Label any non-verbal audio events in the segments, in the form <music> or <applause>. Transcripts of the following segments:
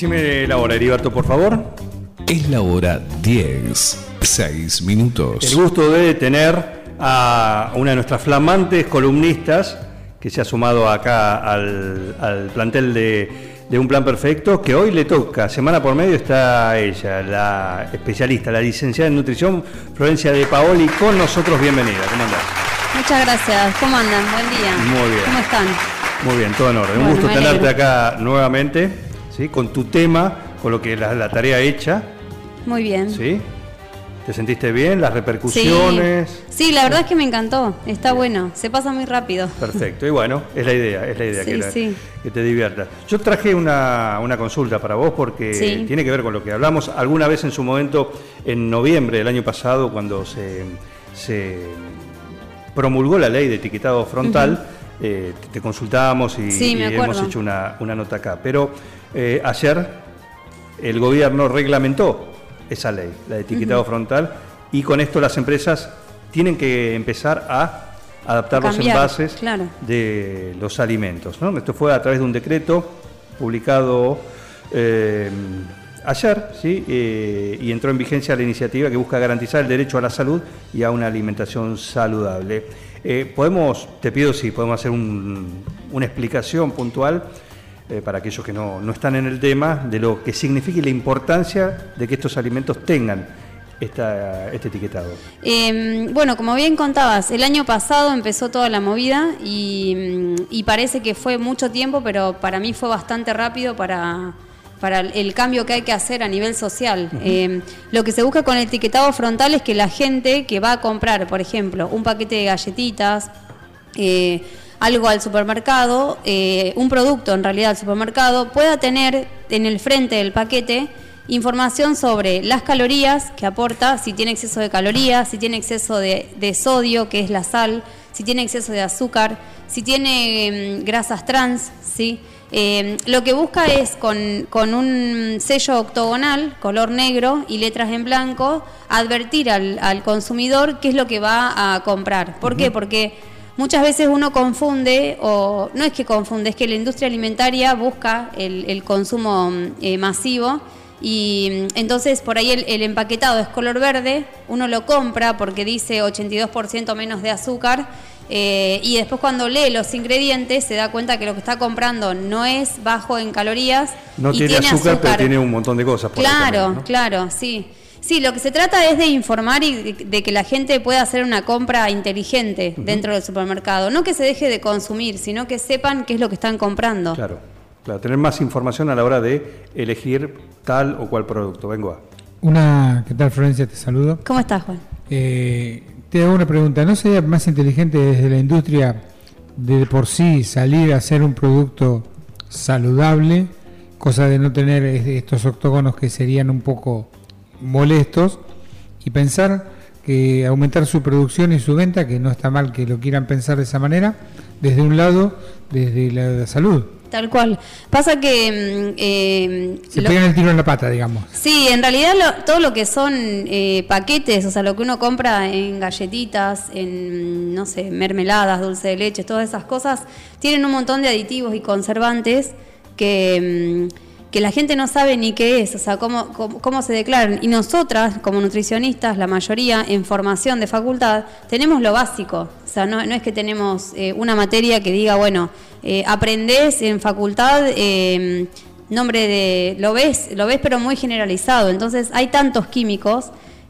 Decime la hora, Heriberto, por favor. Es la hora 10, 6 minutos. El gusto de tener a una de nuestras flamantes columnistas que se ha sumado acá al, al plantel de, de Un Plan Perfecto, que hoy le toca, semana por medio está ella, la especialista, la licenciada en nutrición, Florencia de Paoli, con nosotros. Bienvenida, ¿cómo andás? Muchas gracias. ¿Cómo andan? Buen día. Muy bien. ¿Cómo están? Muy bien, todo en orden. Un gusto tenerte acá nuevamente, ¿sí? con tu tema, con lo que la, la tarea hecha. Muy bien. ¿sí? ¿Te sentiste bien? ¿Las repercusiones? Sí, la verdad es que me encantó. Está bueno. Se pasa muy rápido. Perfecto, y bueno, es la idea, es la idea <laughs> Sí, que, la- sí. que te diviertas. Yo traje una, una consulta para vos porque tiene que ver con lo que hablamos alguna vez en su momento, en noviembre del año pasado, cuando se, se promulgó la ley de etiquetado frontal, eh, te, te consultábamos y, y hemos hecho una, una nota acá. Pero eh, ayer el gobierno reglamentó esa ley, la de etiquetado frontal, y con esto las empresas tienen que empezar a adaptar los envases claro. de los alimentos. ¿no? Esto fue a través de un decreto publicado eh, ayer ¿sí? Eh, y entró en vigencia la iniciativa que busca garantizar el derecho a la salud y a una alimentación saludable. Eh, podemos, te pido si podemos hacer un- una explicación puntual eh, para aquellos que no, no están en el tema de lo que significa y la importancia de que estos alimentos tengan esta- este etiquetado. Eh, bueno, como bien contabas, el año pasado empezó toda la movida y, mm, y parece que fue mucho tiempo, pero para mí fue bastante rápido para, para el- cambio que hay que hacer a nivel social. Eh, lo que se busca con el etiquetado frontal es que la gente que va a comprar, por ejemplo, un paquete de galletitas, eh, algo al supermercado, eh, un producto en realidad al supermercado, pueda tener en el frente del paquete información sobre las calorías que aporta, si tiene exceso de calorías, si tiene exceso de, de sodio, que es la sal, si tiene exceso de azúcar, si tiene mm, grasas trans, ¿sí? Eh, lo que busca es con, con un sello octogonal, color negro y letras en blanco, advertir al, al consumidor qué es lo que va a comprar. ¿Por qué? Porque muchas veces uno confunde, o no es que confunde, es que la industria alimentaria busca el, el consumo mm, eh, masivo y mm, entonces por ahí el, el empaquetado es color verde, uno lo compra porque dice 82% menos de azúcar eh, y después cuando lee los ingredientes se da cuenta que lo que está comprando no es bajo en calorías No y tiene, azúcar, pero tiene un montón de cosas. por ahí Claro, también, ¿no? claro, sí. Sí, lo que se trata es de informar y de, que la gente pueda hacer una compra inteligente dentro del supermercado. No que se deje de consumir, sino que sepan qué es lo que están comprando. Claro, claro, tener más información a la hora de elegir tal o cual producto. Vengo a. Una, ¿qué tal Florencia? Te saludo. ¿Cómo estás, Juan? Eh, te hago una pregunta. ¿No sería más inteligente desde la industria de por sí salir a hacer un producto saludable, cosa de no tener es- estos octógonos que serían un poco molestos, y pensar que aumentar su producción y su venta, que no está mal que lo quieran pensar de esa manera, desde un lado, desde la, la salud? Tal cual. Pasa que... mm, eh, Se lo- pegan el tiro en la pata, digamos. Sí, en realidad lo- todo lo que son eh, paquetes, o sea, lo que uno compra en galletitas, en, no sé, mermeladas, dulce de leche, todas esas cosas, tienen un montón de aditivos y conservantes que, mm, que la gente no sabe ni qué es, o sea, cómo, cómo, se declaran. Y nosotras, como nutricionistas, la mayoría en formación de facultad, tenemos lo básico. O sea, no, no es que tenemos eh, una materia que diga, bueno, eh, aprendés en facultad... eh, nombre de lo ves lo ves pero muy generalizado entonces hay tantos químicos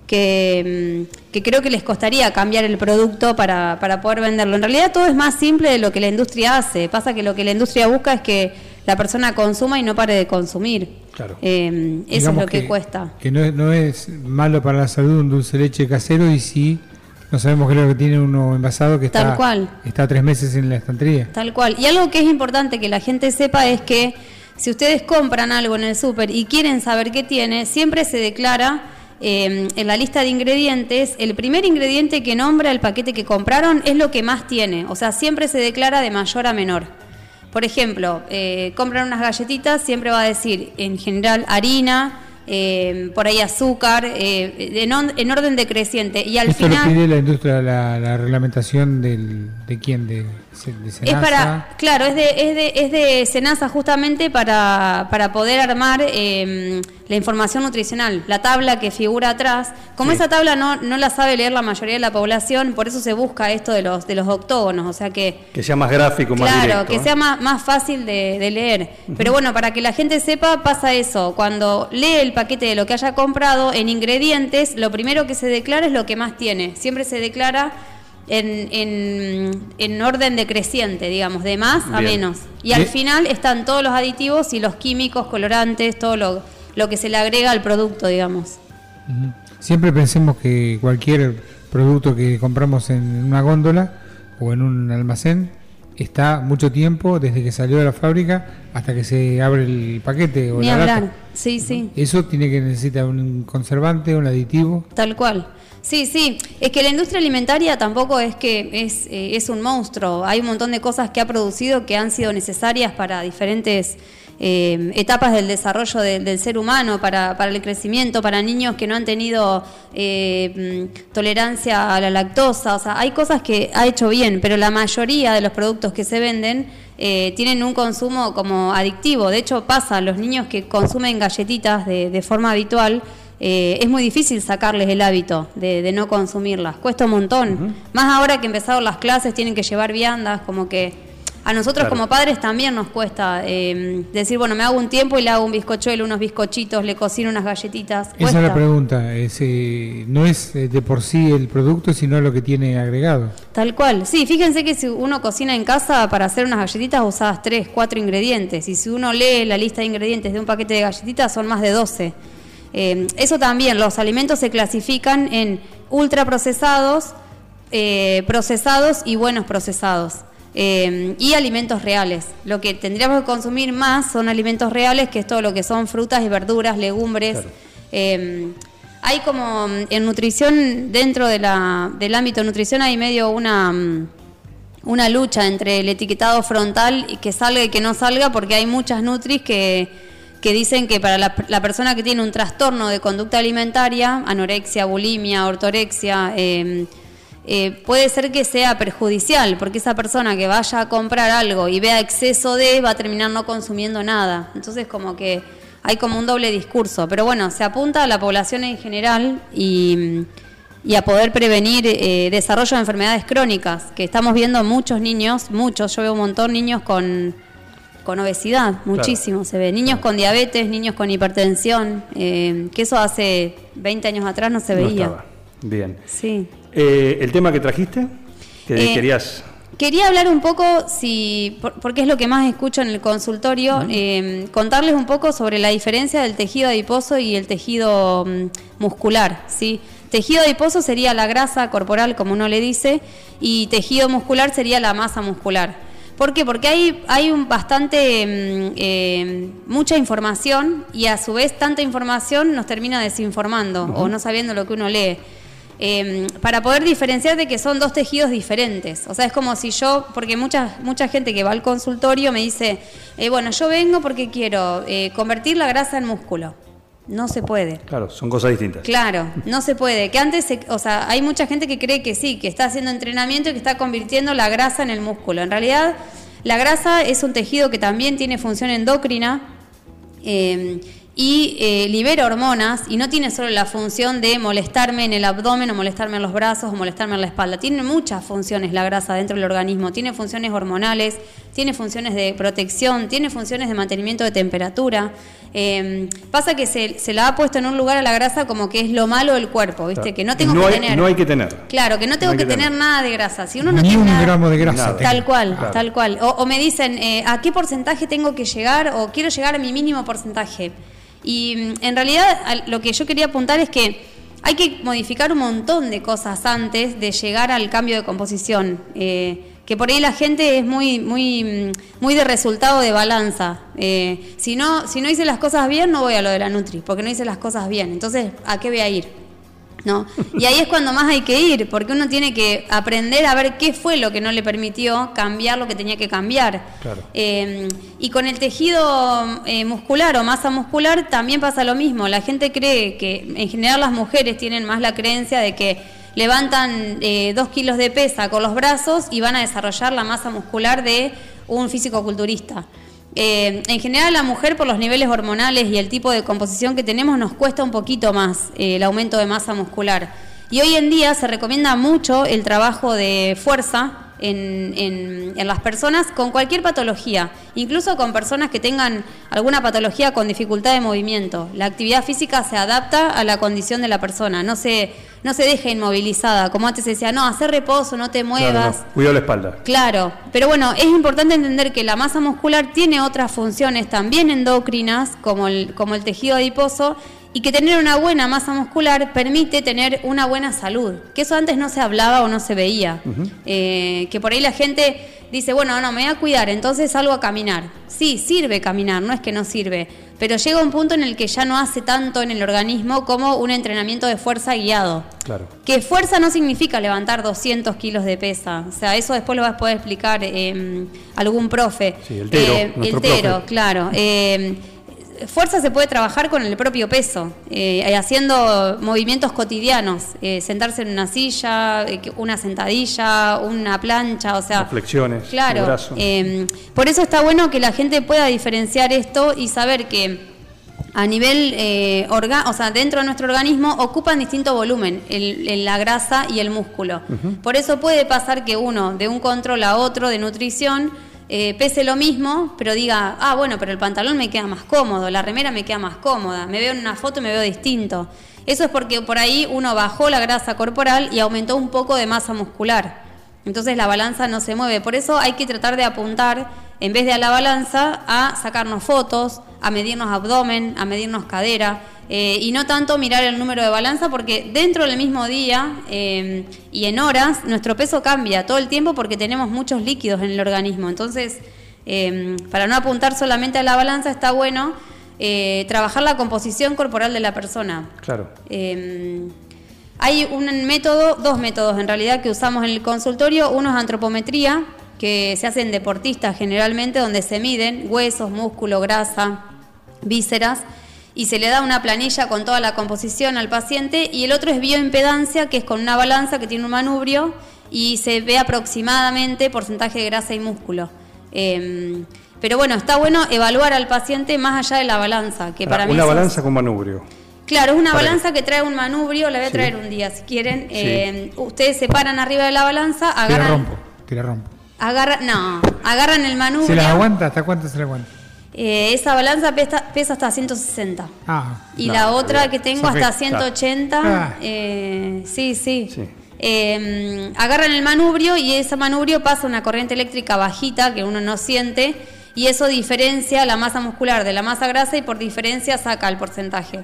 que, mm, que creo que les costaría cambiar el producto para, para poder venderlo en realidad todo es más simple de lo que la industria hace pasa que lo que la industria busca es que la persona consuma y no pare de consumir Claro. Eh, eso Digamos es lo que, cuesta Que no, es- no es malo para la salud un dulce de leche casero y sí no sabemos qué es lo que tiene uno envasado que Tal está, cual. está tres meses en la estantería. Tal cual. Y algo que es importante que la gente sepa es que si ustedes compran algo en el súper y quieren saber qué tiene, siempre se declara eh, en la lista de ingredientes, el primer ingrediente que nombra el paquete que compraron es lo que más tiene. O sea, siempre se declara de mayor a menor. Por ejemplo, eh, compran unas galletitas, siempre va a decir en general harina, eh, por ahí azúcar, eh, en, on- en orden decreciente. Y al Esto final... lo pide la industria, la, la reglamentación del, de quién, de, Es para, claro, es de, es de, es de Senasa justamente para, para poder armar eh, la información nutricional, la tabla que figura atrás. Como Sí. esa tabla no, no la sabe leer la mayoría de la población, por eso se busca esto de los, de los octógonos, o sea que Que sea más gráfico, más Claro, directo. que ¿eh? sea más, más fácil de, de leer. Pero bueno, para que la gente sepa, pasa eso. Cuando lee el paquete de lo que haya comprado, en ingredientes, lo primero que se declara es lo que más tiene. Siempre se declara en, en- en orden decreciente, digamos, de más a Bien. menos. Y al final están todos los aditivos y los químicos, colorantes, todo lo, lo que se le agrega al producto, digamos. Siempre pensemos que cualquier producto que compramos en una góndola o en un almacén está mucho tiempo desde que salió de la fábrica hasta que se abre el paquete o Ni la lata. Sí, sí. Eso tiene que necesitar un conservante, un aditivo. Tal cual. Sí, sí. Es que la industria alimentaria tampoco es que es, eh, es un monstruo. Hay un montón de cosas que ha producido que han sido necesarias para diferentes eh, etapas del desarrollo de- del ser humano, para, para el crecimiento, para niños que no han tenido eh, mm, tolerancia a la lactosa. O sea, hay cosas que ha hecho bien, pero la mayoría de los productos que se venden eh, tienen un consumo como adictivo. De hecho, pasa, los niños que consumen galletitas de, de forma habitual, eh, es muy difícil sacarles el hábito de, de no consumirlas. Cuesta un montón. Más ahora que empezaron las clases, tienen que llevar viandas, como que a nosotros Claro. como padres también nos cuesta eh, decir, bueno, me hago un tiempo y le hago un bizcochuelo, unos bizcochitos, le cocino unas galletitas. Esa es la pregunta. Es, eh, no es eh, de por sí el producto, sino lo que tiene agregado. Tal cual. Sí, fíjense que si uno cocina en casa para hacer unas galletitas usas 3, 4 ingredientes. Y si uno lee la lista de ingredientes de un paquete de galletitas son más de 12. Eh, eso también, los alimentos se clasifican en ultraprocesados, eh, procesados y buenos procesados. Eh, y alimentos reales. Lo que tendríamos que consumir más son alimentos reales, que es todo lo que son frutas y verduras, legumbres. Eh, hay como mm, en nutrición, dentro de la, del ámbito de nutrición, hay medio una, mm, una lucha entre el etiquetado frontal y que salga y que no salga, porque hay muchas nutris que, que dicen que para la, la persona que tiene un trastorno de conducta alimentaria, anorexia, bulimia, ortorexia, eh, eh, puede ser que sea perjudicial, porque esa persona que vaya a comprar algo y vea exceso de, va a terminar no consumiendo nada. Entonces como que hay como un doble discurso. Pero bueno, se apunta a la población en general y, y a poder prevenir eh, desarrollo de enfermedades crónicas, que estamos viendo muchos niños, muchos, yo veo un montón niños con, con obesidad, muchísimo se ve. Niños con diabetes, niños con hipertensión, eh, que eso hace 20 años atrás no se No veía. estaba. Bien. Sí. Eh, ¿El tema que trajiste? Que Eh, querías... Quería hablar un poco, si, por- porque es lo que más escucho en el consultorio, eh, contarles un poco sobre la diferencia del tejido adiposo y el tejido mm, muscular. ¿sí? Tejido adiposo sería la grasa corporal, como uno le dice, y tejido muscular sería la masa muscular. ¿Por qué? Porque hay, hay un bastante, mm, eh, mucha información y a su vez tanta información nos termina desinformando o no sabiendo lo que uno lee. Eh, para poder diferenciar de que son dos tejidos diferentes. O sea, es como si yo, porque mucha, mucha gente que va al consultorio me dice, eh, bueno, yo vengo porque quiero eh, convertir la grasa en músculo. No se puede. Claro, son cosas distintas. Claro, <laughs> no se puede. Que antes, se- o sea, hay mucha gente que cree que sí, que está haciendo entrenamiento y que está convirtiendo la grasa en el músculo. En realidad, la grasa es un tejido que también tiene función endocrina eh, y eh, libera hormonas y no tiene solo la función de molestarme en el abdomen o molestarme en los brazos o molestarme en la espalda. Tiene muchas funciones la grasa dentro del organismo. Tiene funciones hormonales, tiene funciones de protección, tiene funciones de mantenimiento de temperatura. Eh, pasa que se, se la ha puesto en un lugar a la grasa como que es lo malo del cuerpo, ¿viste? Claro. Que no tengo No que hay- tener. no hay que tener. Claro, que no tengo que, que tener tener. nada de grasa. Si uno no Ni tiene un nada- gramo de grasa. Nada. Tal cual, Claro. tal cual. O, o me dicen, eh, ¿a qué porcentaje tengo que llegar? O quiero llegar a mi mínimo porcentaje. Y mm, en realidad al- lo que yo quería apuntar es que hay que modificar un montón de cosas antes de llegar al cambio de composición. Eh, que por ahí la gente es muy, muy, mm, muy de resultado de balanza. Eh, si, no, si no hice las cosas bien, no voy a lo de la Nutri, porque no hice las cosas bien. Entonces, ¿a qué voy a ir? ¿No? Y ahí es cuando más hay que ir, porque uno tiene que aprender a ver qué fue lo que no le permitió cambiar lo que tenía que cambiar. Claro. Eh, y con el tejido eh, muscular o masa muscular también pasa lo mismo. La gente cree que en general las mujeres tienen más la creencia de que levantan eh, dos kilos de pesa con los brazos y van a desarrollar la masa muscular de un físico-culturista. Eh, en general, la mujer, por los niveles hormonales y el tipo de composición que tenemos, nos cuesta un poquito más eh, el aumento de masa muscular. Y hoy en día se recomienda mucho el trabajo de fuerza en, en- en las personas con cualquier patología, incluso con personas que tengan alguna patología con dificultad de movimiento. La actividad física se adapta a la condición de la persona, no se, no se deja inmovilizada. Como antes se decía, no, hacer reposo, no te Claro, muevas. no, Cuidado la espalda. Claro, pero bueno, es importante entender que la masa muscular tiene otras funciones también endocrinas, como el, como el tejido adiposo, y que tener una buena masa muscular permite tener una buena salud, que eso antes no se hablaba o no se veía. Eh, que por ahí la gente dice, bueno, no, me voy a cuidar, entonces salgo a caminar. Sí, sirve caminar, no es que no sirve, pero llega un punto en el que ya no hace tanto en el organismo como un entrenamiento de fuerza guiado. Claro. Que fuerza no significa levantar 200 kilos de pesa. O sea, eso después lo vas a poder explicar eh, algún profe. Sí, el Tero, Eh, el Tero, profe. claro. Eh, fuerza se puede trabajar con el propio peso, eh, haciendo movimientos cotidianos. eh, sentarse en una silla, eh, una sentadilla, una plancha, o sea... Las flexiones, Claro. el brazo. eh, por eso está bueno que la gente pueda diferenciar esto y saber que a nivel, eh, orga- o sea, dentro de nuestro organismo ocupan distinto volumen, el, el- la grasa y el músculo. Por eso puede pasar que uno, de un control a otro de nutrición, eh, pese lo mismo, pero diga, ah, bueno, pero el pantalón me queda más cómodo, la remera me queda más cómoda, me veo en una foto y me veo distinto. Eso es porque por ahí uno bajó la grasa corporal y aumentó un poco de masa muscular. Entonces la balanza no se mueve. Por eso hay que tratar de apuntar, en vez de a la balanza, a sacarnos fotos, a medirnos abdomen, a medirnos cadera. eh, y no tanto mirar el número de balanza, porque dentro del mismo día eh, y en horas, nuestro peso cambia todo el tiempo porque tenemos muchos líquidos en el organismo. Entonces, eh, para no apuntar solamente a la balanza, está bueno trabajar la composición corporal de la persona. Claro. Hay un método, dos métodos en realidad que usamos en el consultorio. Uno es antropometría, que se hace en deportistas generalmente, donde se miden huesos, músculo, grasa, vísceras, y se le da una planilla con toda la composición al paciente. Y el otro es bioimpedancia, que es con una balanza que tiene un manubrio y se ve aproximadamente porcentaje de grasa y músculo. Eh, pero bueno, está bueno evaluar al paciente más allá de la balanza, que para mí una es- balanza con manubrio. Claro, es una Para- balanza que trae un manubrio, la voy a Sí. traer un día si quieren. Eh, ustedes se paran arriba de la balanza, agarran, rompo, te la rompo. Agarran, no, agarran el manubrio. ¿Se las aguanta? ¿Hasta cuánto se la aguanta? Eh, esa balanza pesa, pesa hasta 160. Ah, Y No, la otra olvidate. que tengo hasta 180. Ah. eh, sí, sí. Sí. Eh, agarran el manubrio y ese manubrio pasa una corriente eléctrica bajita que uno no siente y eso diferencia la masa muscular de la masa grasa y por diferencia saca el porcentaje.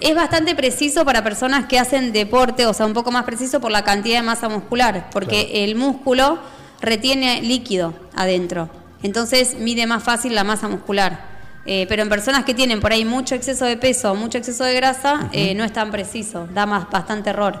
Es bastante preciso para personas que hacen deporte, o sea, un poco más preciso por la cantidad de masa muscular, porque el músculo retiene líquido adentro. Entonces mide más fácil la masa muscular. Eh, pero en personas que tienen por ahí mucho exceso de peso, mucho exceso de grasa, eh, no es tan preciso, da más bastante error.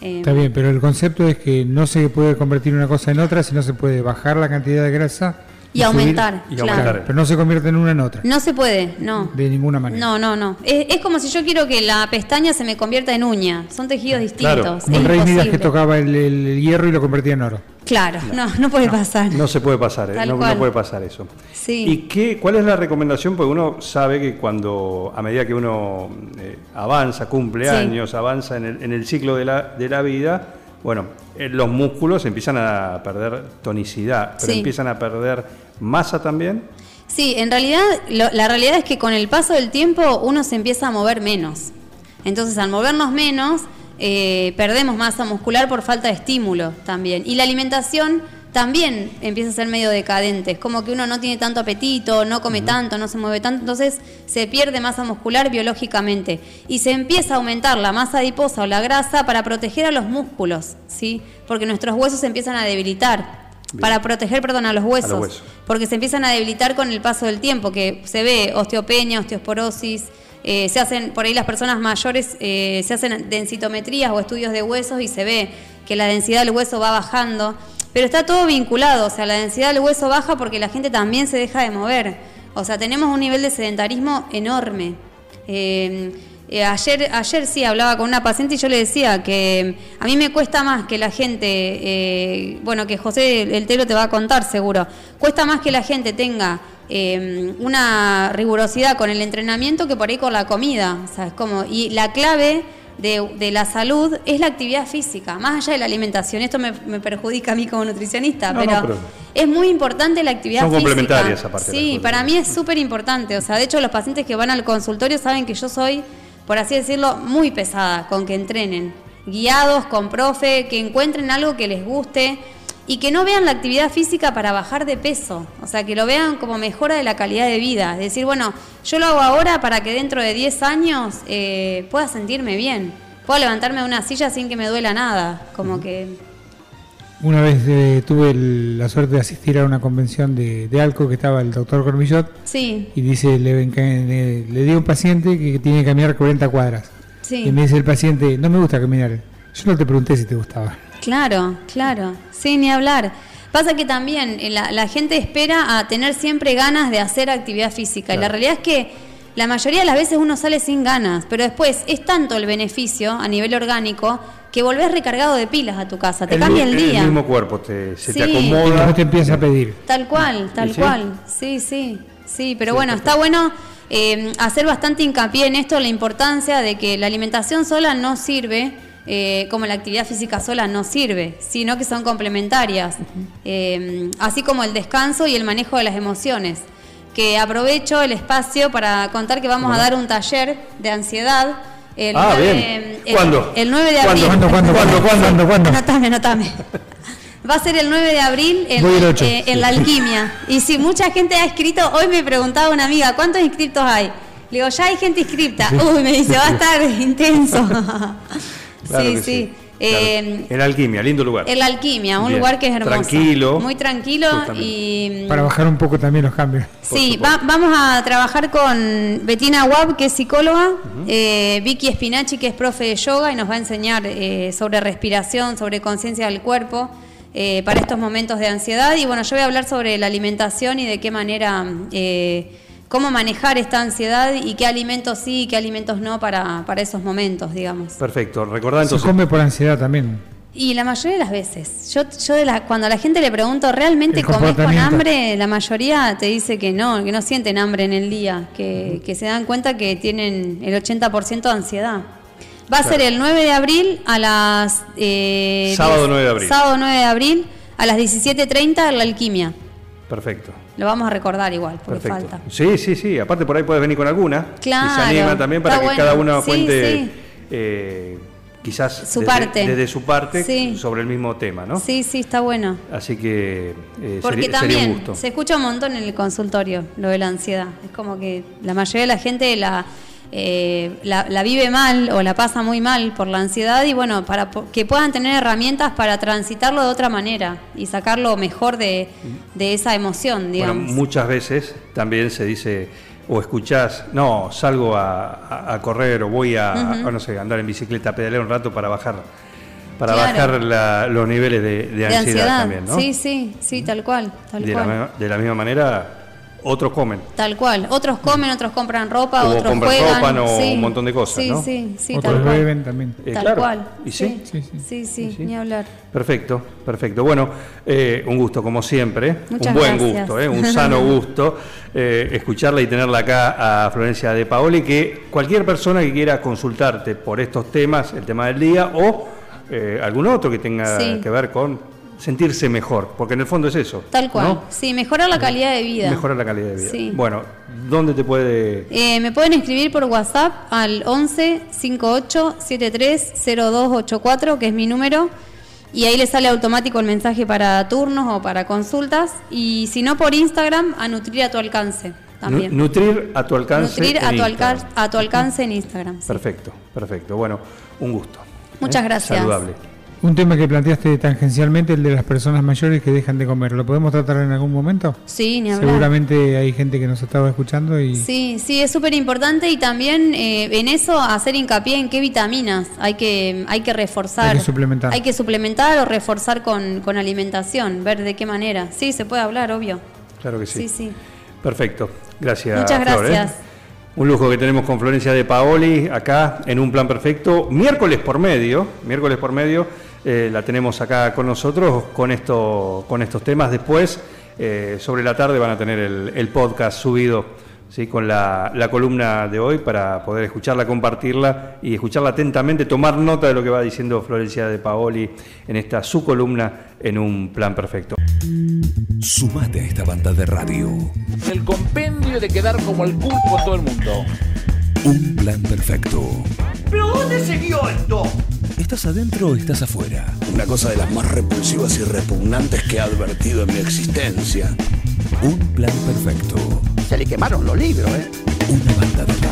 Eh, está bien, pero el concepto es que no se puede convertir una cosa en otra, sino se puede bajar la cantidad de grasa y aumentar, y claro. aumentar. pero no se convierte en una en otra. No se puede, no. De ninguna manera. No, no, no. Es, es como si yo quiero que la pestaña se me convierta en uña. Son tejidos distintos. Claro. Como es el rey Midas que tocaba el, hierro y lo convertía en oro. Claro, no, no puede pasar. No se puede pasar, ¿eh? No, puede pasar eso. Sí. ¿Y qué, cuál es la recomendación? Porque uno sabe que cuando, a medida que uno eh, avanza, cumple Sí. años, avanza en el, en el ciclo de la, de la vida, bueno, eh, los músculos empiezan a perder tonicidad, pero Sí. empiezan a perder masa también. Sí, en realidad, lo- la realidad es que con el paso del tiempo uno se empieza a mover menos. Entonces, al movernos menos, eh, perdemos masa muscular por falta de estímulo también. Y la alimentación también empieza a ser medio decadente. Es como que uno no tiene tanto apetito, no come tanto, no se mueve tanto, entonces se pierde masa muscular biológicamente y se empieza a aumentar la masa adiposa o la grasa para proteger a los músculos, ¿sí? Porque nuestros huesos se empiezan a debilitar. Para proteger, perdón, a los huesos, huesos. Porque se empiezan a debilitar con el paso del tiempo, que se ve osteopenia, osteoporosis, eh, se hacen, por ahí las personas mayores eh, se hacen densitometrías o estudios de huesos y se ve que la densidad del hueso va bajando. Pero está todo vinculado, o sea, la densidad del hueso baja porque la gente también se deja de mover. O sea, tenemos un nivel de sedentarismo enorme. Eh, eh, ayer, ayer sí hablaba con una paciente y yo le decía que a mí me cuesta más que la gente, eh, bueno, que José el Telo te va a contar seguro, cuesta más que la gente tenga eh, una rigurosidad con el entrenamiento que por ahí con la comida. O sea, es como, y la clave de, de la salud es la actividad física, más allá de la alimentación. Esto me, me perjudica a mí como nutricionista, No, pero, no, pero- es muy importante la actividad Son física. complementarias aparte Sí, para mí es súper importante. O sea, de hecho los pacientes que van al consultorio saben que yo soy, por así decirlo, muy pesada con que entrenen. Guiados, con profe, que encuentren algo que les guste y que no vean la actividad física para bajar de peso. O sea, que lo vean como mejora de la calidad de vida. Es decir, bueno, yo lo hago ahora para que dentro de 10 años eh, pueda sentirme bien. Pueda levantarme de una silla sin que me duela nada. Como que... Una vez eh, tuve el- la suerte de asistir a una convención de, de ALCO que estaba el doctor Cormillot Sí, y dice, le, le, le dio a un paciente que tiene que caminar 40 cuadras. sí. Y me dice el paciente, no me gusta caminar. Yo no te pregunté si te gustaba. Claro, claro, sí, ni hablar. Pasa que también eh, la, la gente espera a tener siempre ganas de hacer actividad física y la realidad es que la mayoría de las veces uno sale sin ganas, pero después es tanto el beneficio a nivel orgánico que volvés recargado de pilas a tu casa, te cambia el día. mismo cuerpo te, se te Sí. Y acomoda. después te empieza a pedir. Tal cual, tal ¿Y sí? cual. Sí, sí, sí. Pero bueno, está bueno eh, hacer bastante hincapié en esto, la importancia de que la alimentación sola no sirve, eh, como la actividad física sola no sirve, sino que son complementarias. Eh, así como el descanso y el manejo de las emociones. Que aprovecho el espacio para contar que vamos a dar un taller de ansiedad. El Ah, 9 bien. el- ¿Cuándo? El 9 de abril. ¿Cuándo, cuándo, cuándo, cuándo, cuándo? Anotame, anotame. Va a ser el 9 de abril en, eh, en la alquimia. Y si mucha gente ha escrito, hoy me preguntaba una amiga, ¿cuántos inscriptos hay? Le digo, ya hay gente inscripta. Uy, me dice, va a estar <laughs> intenso. Claro sí, que sí. Claro. Eh, En Alquimia, lindo lugar. en la alquimia, un Bien. lugar que es hermoso. Tranquilo. Muy tranquilo y... Para bajar un poco también los cambios. Sí, va- vamos a trabajar con Betina Wab, que es psicóloga, eh, Vicky Spinachi, que es profe de yoga, y nos va a enseñar eh, sobre respiración, sobre conciencia del cuerpo, eh, para estos momentos de ansiedad. Y bueno, yo voy a hablar sobre la alimentación y de qué manera, eh, cómo manejar esta ansiedad y qué alimentos sí y qué alimentos no para, para esos momentos, digamos. Perfecto. Recordá Se entonces. come por ansiedad también. Y la mayoría de las veces, yo, yo de la, cuando a la gente le pregunto, ¿realmente El comés con hambre? La mayoría te dice que no, que no sienten hambre en el día, que, que se dan cuenta que tienen el 80% de ansiedad. Va a ser el 9 de abril a las... eh, Sábado 10 9 de abril. Sábado 9 de abril a las 17.30 en la alquimia. Perfecto. Lo vamos a recordar igual, porque Perfecto. falta. Sí, sí, sí. Aparte por ahí puedes venir con alguna. Claro, Y se anima también para que bueno. cada uno Sí, cuente sí. eh, quizás Su desde, parte. desde su parte Sí. sobre el mismo tema, ¿no? Sí, sí, está bueno. Así que eh, Porque sería, sería un también gusto. se escucha un montón en el consultorio lo de la ansiedad. Es como que la mayoría de la gente la, eh, la, la vive mal o la pasa muy mal por la ansiedad y bueno, para que puedan tener herramientas para transitarlo de otra manera y sacarlo mejor de, de esa emoción, Bueno, digamos. muchas veces también se dice o escuchás, no, salgo a, correr o voy a, a, no sé, andar en bicicleta, pedalear un rato para bajar para Claro. bajar la- los niveles de, de de ansiedad, ansiedad. también, ¿no? Sí, sí, sí, tal cual, tal de, cual. de la misma manera, otros comen. Tal cual. Otros comen, otros compran ropa, O otros compran juegan. ropa, no, sí. un montón de cosas, Sí, ¿no? sí, sí, Otros tal cual. beben también. Eh, tal claro. cual. ¿Y sí? Sí, sí. Sí, sí, Sí, sí. ni hablar. Perfecto, perfecto. Bueno, eh, un gusto como siempre, Muchas un buen gracias. gusto, eh, un <laughs> sano gusto eh, escucharla y tenerla acá a Florencia de Paoli, que cualquier persona que quiera consultarte por estos temas, el tema del día o eh, algún otro que tenga Sí. que ver con sentirse mejor, porque en el fondo es eso. Tal cual. ¿no? Sí, mejorar la calidad de vida. Mejorar la calidad de vida. Sí. Bueno, ¿dónde te puede...? Eh, me pueden escribir por WhatsApp al 11 58 73 0284, que es mi número. y ahí le sale automático el mensaje para turnos o para consultas. Y si no por Instagram, a Nutrir a tu alcance también. Nu- Nutrir a tu alcance. Nutrir a en tu, alca- a tu alcance en Instagram. sí. Perfecto, perfecto. Bueno, un gusto. Muchas ¿Eh? gracias. Saludable. Un tema que planteaste tangencialmente, el de las personas mayores que dejan de comer. ¿Lo podemos tratar en algún momento? Sí, ni hablar. Seguramente hay gente que nos estaba escuchando y Sí, sí, es súper importante y también eh, en eso hacer hincapié en qué vitaminas hay que, hay que reforzar. Hay que suplementar. Hay que suplementar o reforzar con, con alimentación, ver de qué manera. Sí, se puede hablar, obvio. Claro que sí. Sí, sí. Perfecto. Gracias. Muchas Flor, ¿eh? gracias. Un lujo que tenemos con Florencia de Paoli acá en un plan perfecto. Miércoles por medio, miércoles por medio, eh, la tenemos acá con nosotros con, esto, con estos temas. Después, eh, sobre la tarde, van a tener el, el podcast subido ¿sí? con la, la columna de hoy para poder escucharla, compartirla y escucharla atentamente, tomar nota de lo que va diciendo Florencia de Paoli en esta su columna en un plan perfecto. Sumate a esta banda de radio. El compendio de quedar como el pulpo en todo el mundo. Un plan perfecto. ¿Pero dónde se vio esto? ¿Estás adentro o estás afuera? Una cosa de las más repulsivas y repugnantes que he advertido en mi existencia. Un plan perfecto. Se le quemaron los libros, ¿eh? Una banda de.